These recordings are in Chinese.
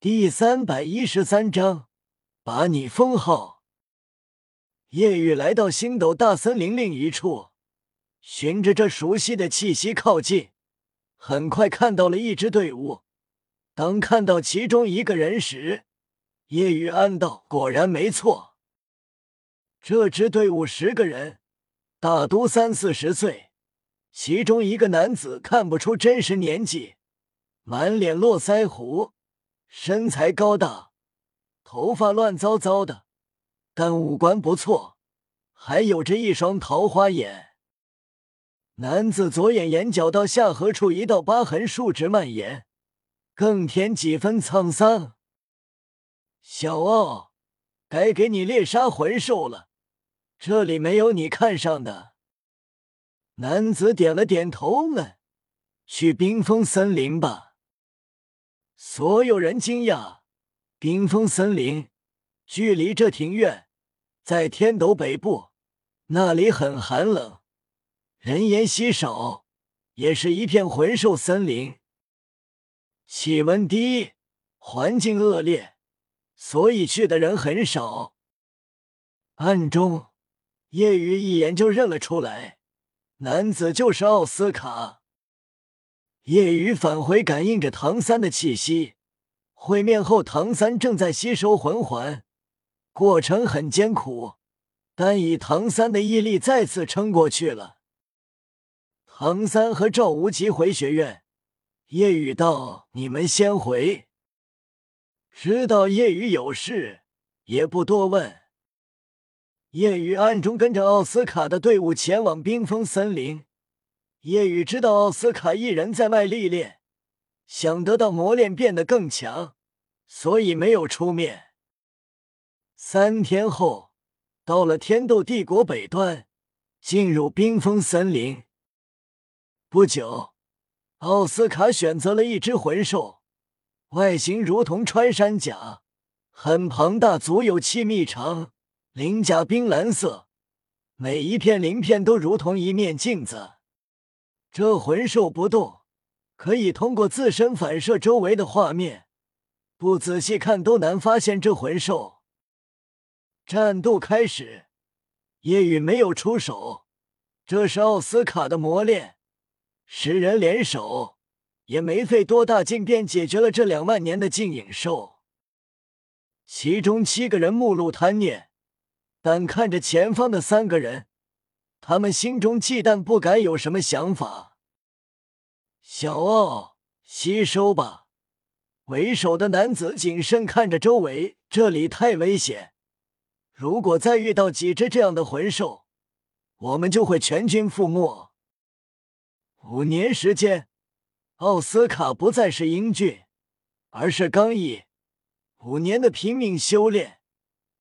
第三百一十三章，把你封号。夜雨来到星斗大森林另一处，循着这熟悉的气息靠近，很快看到了一支队伍。当看到其中一个人时，夜雨暗道：果然没错，这支队伍十个人，大都三四十岁，其中一个男子看不出真实年纪，满脸络腮胡。身材高大，头发乱糟糟的，但五官不错，还有着一双桃花眼。男子左眼眼角到下颌处一道疤痕竖直蔓延，更添几分沧桑。小奥，该给你猎杀魂兽了，这里没有你看上的。男子点了点头，问：“去冰封森林吧。”所有人惊讶，冰封森林距离这庭院在天斗北部，那里很寒冷，人烟稀少，也是一片魂兽森林，气温低，环境恶劣，所以去的人很少。暗中，叶雨一眼就认了出来，男子就是奥斯卡。夜雨返回，感应着唐三的气息。会面后，唐三正在吸收魂环，过程很艰苦，但以唐三的毅力，再次撑过去了。唐三和赵无极回学院，夜雨道：“你们先回。”知道夜雨有事，也不多问。夜雨暗中跟着奥斯卡的队伍前往冰封森林。叶雨知道奥斯卡一人在外历练，想得到磨练变得更强，所以没有出面。三天后，到了天斗帝国北端，进入冰封森林。不久，奥斯卡选择了一只魂兽，外形如同穿山甲，很庞大，足有七米长，鳞甲冰蓝色，每一片鳞片都如同一面镜子。这魂兽不动，可以通过自身反射周围的画面，不仔细看都难发现这魂兽。战斗开始，叶雨没有出手，这是奥斯卡的磨练。十人联手，也没费多大劲便解决了这两万年的禁影兽。其中七个人目露贪念，但看着前方的三个人。他们心中忌惮，不敢有什么想法。小奥，吸收吧。为首的男子谨慎看着周围，这里太危险。如果再遇到几只这样的魂兽，我们就会全军覆没。五年时间，奥斯卡不再是英俊，而是刚毅。五年的拼命修炼，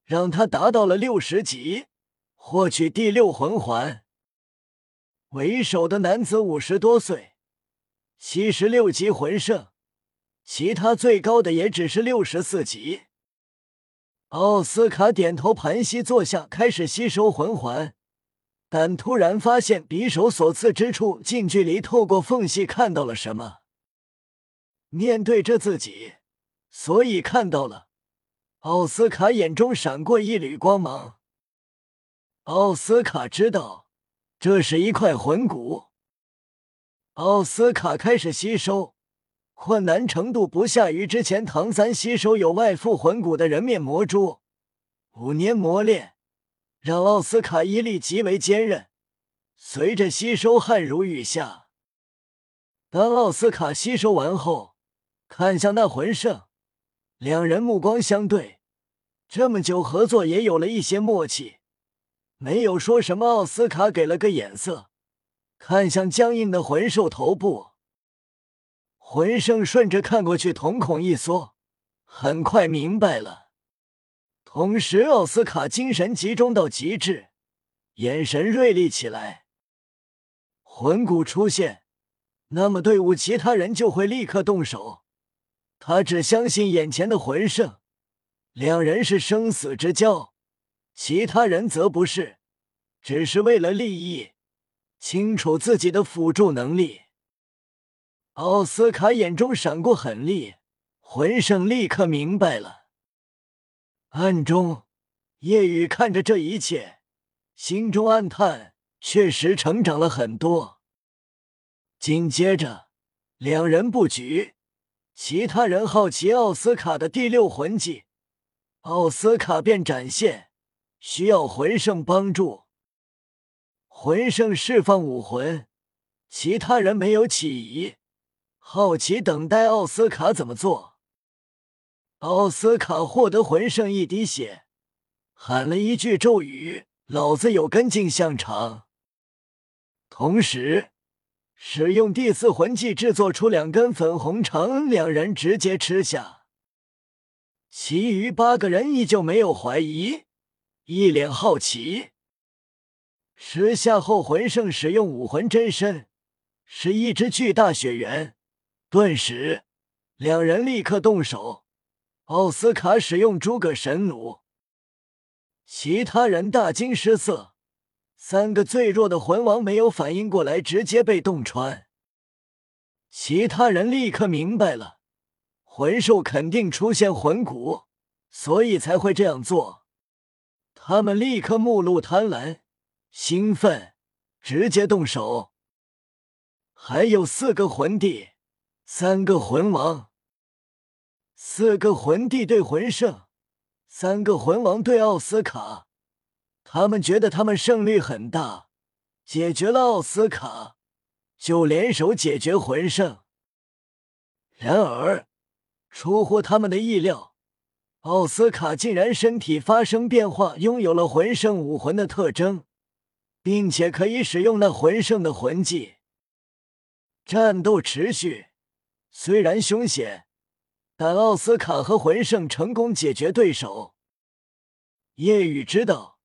让他达到了六十级。获取第六魂环。为首的男子五十多岁，七十六级魂圣，其他最高的也只是六十四级。奥斯卡点头，盘膝坐下，开始吸收魂环，但突然发现匕首所刺之处，近距离透过缝隙看到了什么。面对着自己，所以看到了。奥斯卡眼中闪过一缕光芒。奥斯卡知道，这是一块魂骨。奥斯卡开始吸收，困难程度不下于之前唐三吸收有外附魂骨的人面魔珠。五年磨练，让奥斯卡毅力极为坚韧，随着吸收汗如雨下。当奥斯卡吸收完后，看向那魂圣，两人目光相对，这么久合作也有了一些默契。没有说什么，奥斯卡给了个眼色，看向僵硬的魂兽头部。魂圣顺着看过去，瞳孔一缩，很快明白了。同时，奥斯卡精神集中到极致，眼神锐利起来。魂骨出现，那么队伍其他人就会立刻动手。他只相信眼前的魂圣，两人是生死之交。其他人则不是，只是为了利益，清楚自己的辅助能力。奥斯卡眼中闪过狠厉，魂圣立刻明白了。暗中，夜雨看着这一切，心中暗叹：确实成长了很多。紧接着，两人布局，其他人好奇奥斯卡的第六魂技，奥斯卡便展现需要魂圣帮助。魂圣释放武魂，其他人没有起疑，好奇等待奥斯卡怎么做。奥斯卡获得魂圣一滴血，喊了一句咒语：“老子有根茎香肠。”同时，使用第四魂技制作出两根粉红肠，两人直接吃下。其余八个人依旧没有怀疑，一脸好奇。吃下后，魂圣使用武魂真身，是一只巨大雪猿。顿时，两人立刻动手。奥斯卡使用诸葛神弩，其他人大惊失色。三个最弱的魂王没有反应过来，直接被洞穿。其他人立刻明白了，魂兽肯定出现魂骨，所以才会这样做。他们立刻目露贪婪、兴奋，直接动手。还有四个魂帝，三个魂王。四个魂帝对魂圣，三个魂王对奥斯卡。他们觉得他们胜率很大，解决了奥斯卡，就联手解决魂圣。然而，出乎他们的意料，奥斯卡竟然身体发生变化，拥有了魂圣武魂的特征，并且可以使用那魂圣的魂技。战斗持续，虽然凶险。但奥斯卡和魂圣成功解决对手。夜雨知道，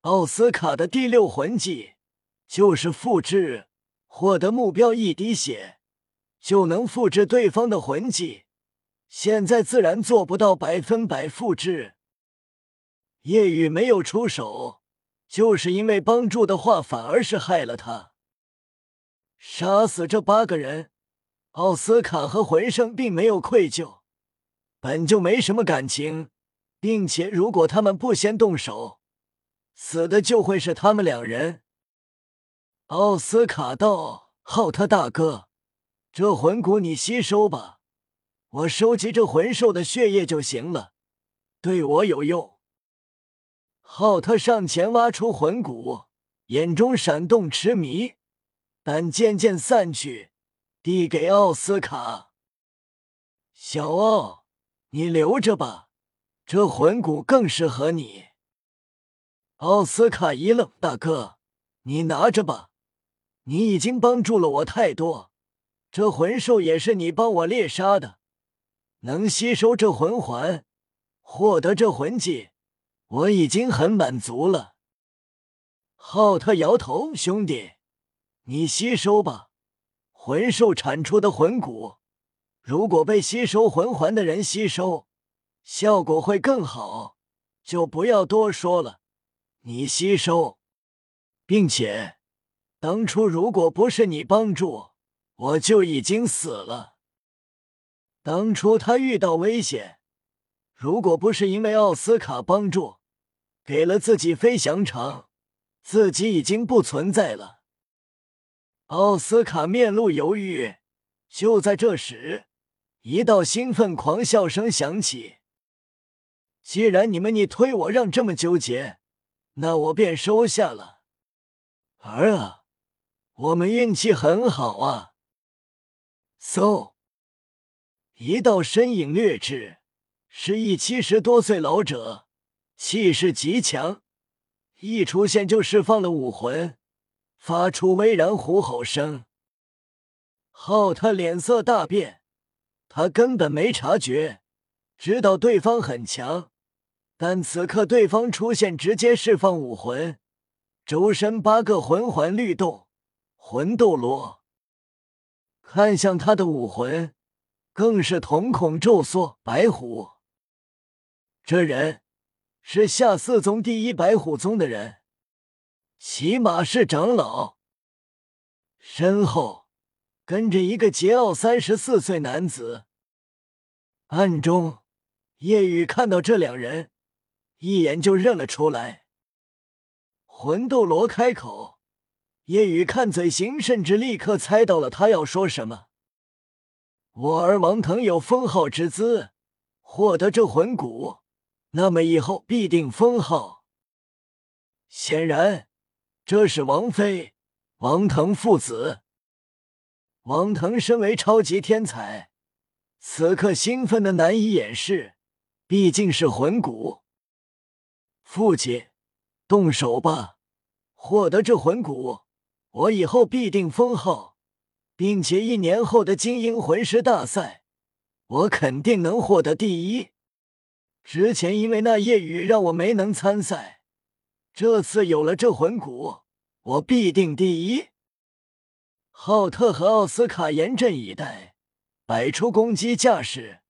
奥斯卡的第六魂技就是复制，获得目标一滴血就能复制对方的魂技。现在自然做不到百分百复制。夜雨没有出手，就是因为帮助的话反而是害了他。杀死这八个人，奥斯卡和魂圣并没有愧疚。本就没什么感情，并且如果他们不先动手，死的就会是他们两人。奥斯卡道：“浩特大哥，这魂骨你吸收吧，我收集这魂兽的血液就行了，对我有用。”浩特上前挖出魂骨，眼中闪动痴迷，但渐渐散去，递给奥斯卡：“小奥。”你留着吧，这魂骨更适合你。奥斯卡一愣：“大哥，你拿着吧，你已经帮助了我太多。这魂兽也是你帮我猎杀的，能吸收这魂环，获得这魂技，我已经很满足了。”浩特摇头：“兄弟，你吸收吧，魂兽产出的魂骨。”如果被吸收魂环的人吸收，效果会更好，就不要多说了。你吸收，并且当初如果不是你帮助，我就已经死了。当初他遇到危险，如果不是因为奥斯卡帮助，给了自己飞翔场，自己已经不存在了。奥斯卡面露犹豫，就在这时。一道兴奋狂笑声响起。既然你们你推我让这么纠结，那我便收下了。儿啊，我们运气很好啊。嗖，一道身影掠至，是一七十多岁老者，气势极强，一出现就释放了武魂，发出巍然虎吼声。浩特脸色大变。他根本没察觉，知道对方很强，但此刻对方出现，直接释放武魂，周身八个魂环律动，魂斗罗看向他的武魂，更是瞳孔骤缩。白虎，这人是下四宗第一白虎宗的人，起码是长老。身后。跟着一个桀骜三十四岁男子，暗中，叶雨看到这两人，一眼就认了出来。魂斗罗开口，叶雨看嘴型，甚至立刻猜到了他要说什么。我儿王腾有封号之资，获得这魂骨，那么以后必定封号。显然，这是王妃、王腾父子。王腾身为超级天才，此刻兴奋的难以掩饰，毕竟是魂骨。父亲。动手吧！获得这魂骨，我以后必定封号，并且一年后的精英魂师大赛，我肯定能获得第一。之前因为那夜雨让我没能参赛，这次有了这魂骨，我必定第一。浩特和奥斯卡严阵以待，摆出攻击架势，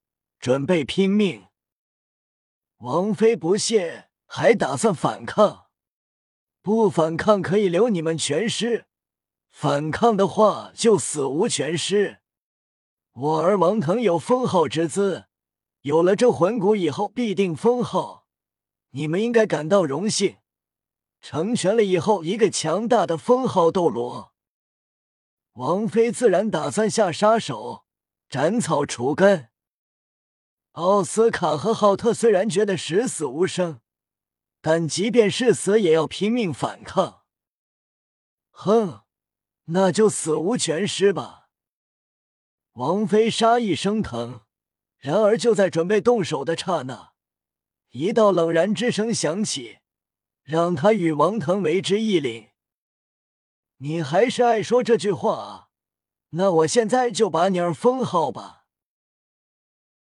准备拼命。王妃不屑，还打算反抗。不反抗可以留你们全尸，反抗的话就死无全尸。我儿王腾有封号之资，有了这魂骨以后必定封号，你们应该感到荣幸。成全了以后一个强大的封号斗罗，王妃自然打算下杀手，斩草除根。奥斯卡和浩特虽然觉得十死无生。但即便是死，也要拼命反抗。哼，那就死无全尸吧！王妃杀意升腾，然而就在准备动手的刹那，一道冷然之声响起，让他与王腾为之一凛。你还是爱说这句话啊？那我现在就把你儿封号吧。